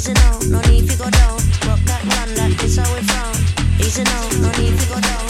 easy now, no need to go down. Rock that how it. Easy now, no need to go down.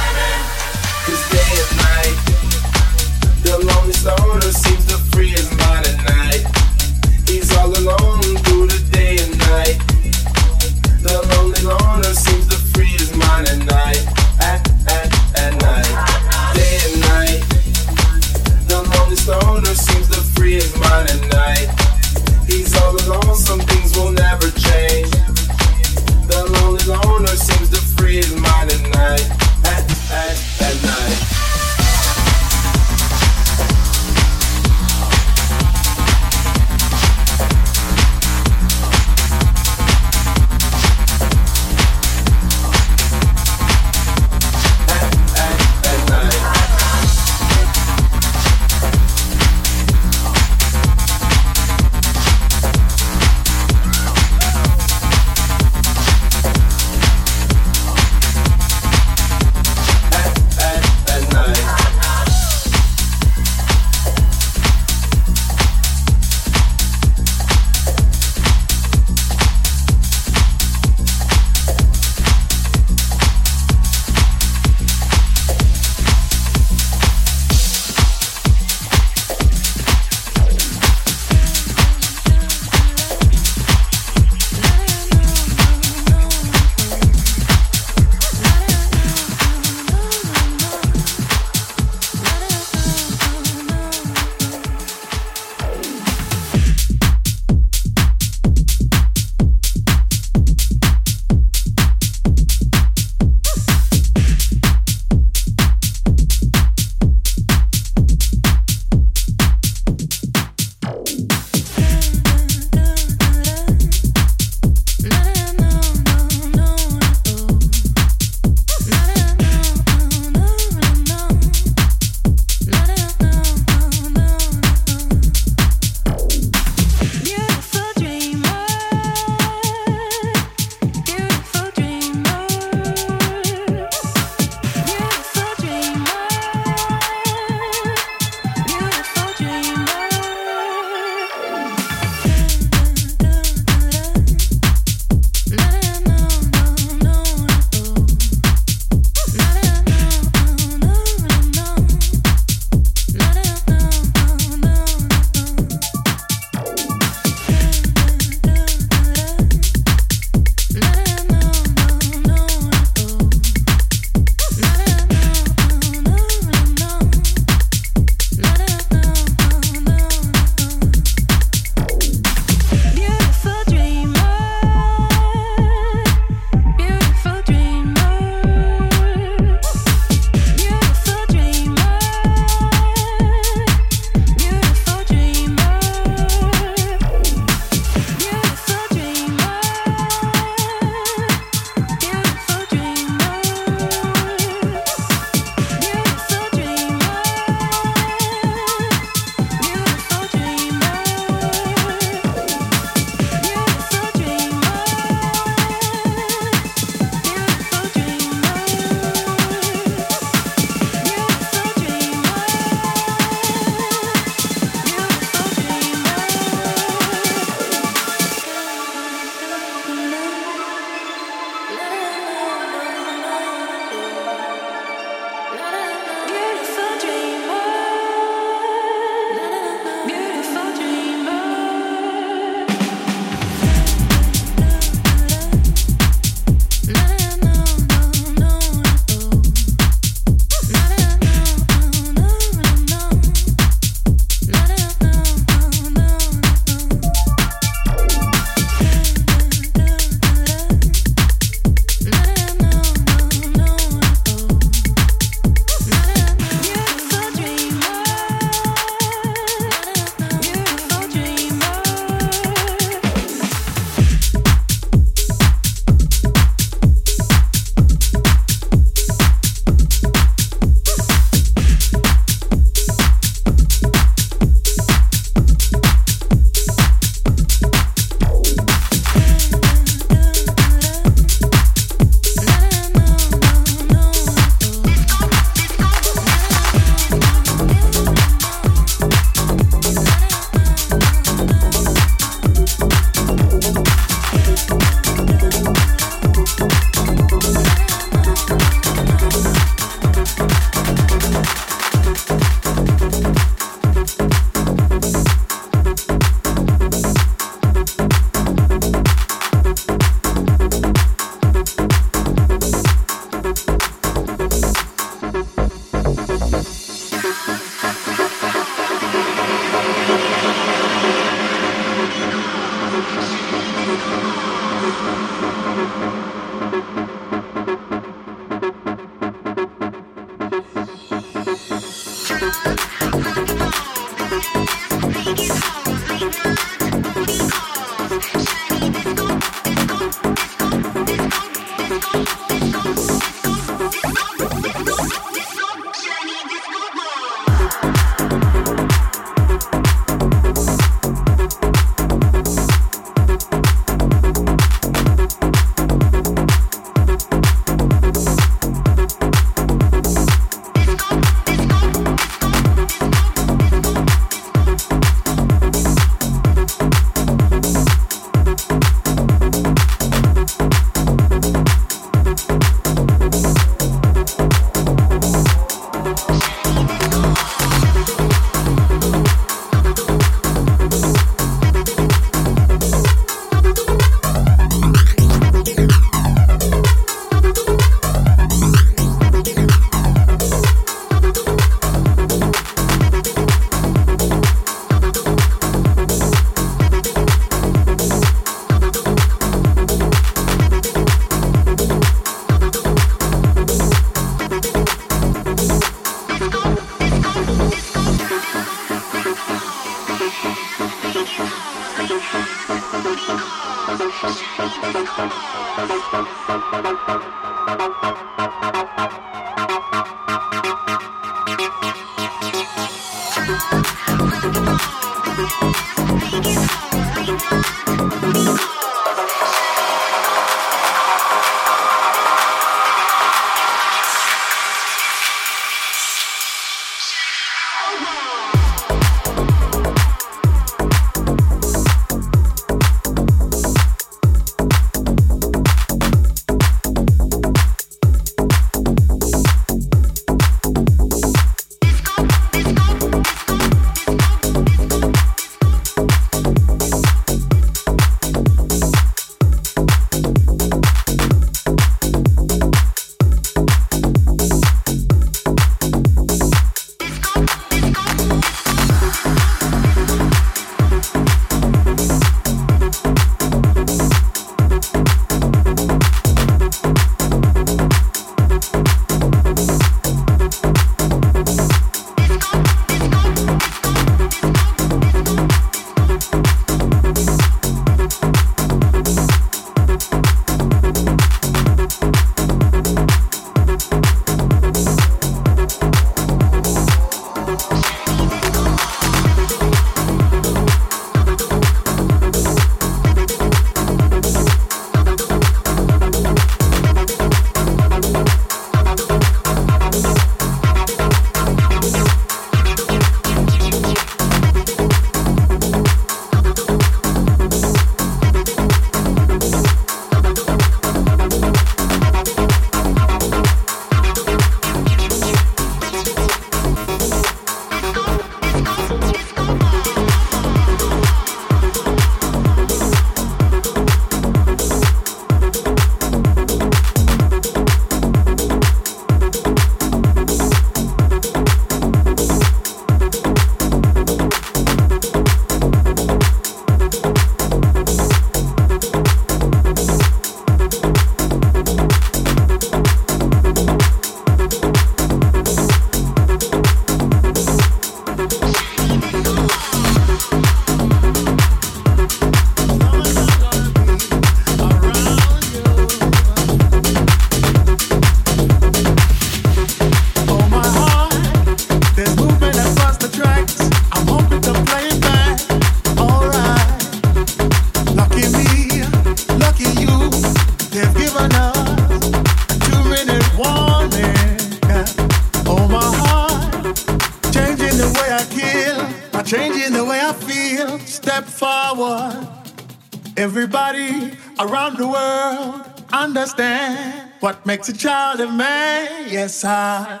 Makes a child of man. Yes, I.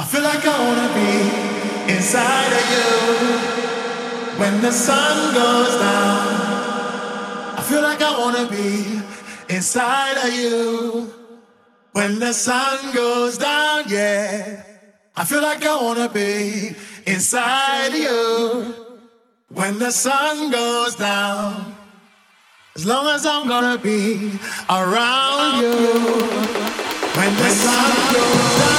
I feel like I wanna be inside of you when the sun goes down. I feel like I wanna be inside of you when the sun goes down. Yeah, I feel like I wanna be inside of you when the sun goes down. As long as I'm gonna be around you when the.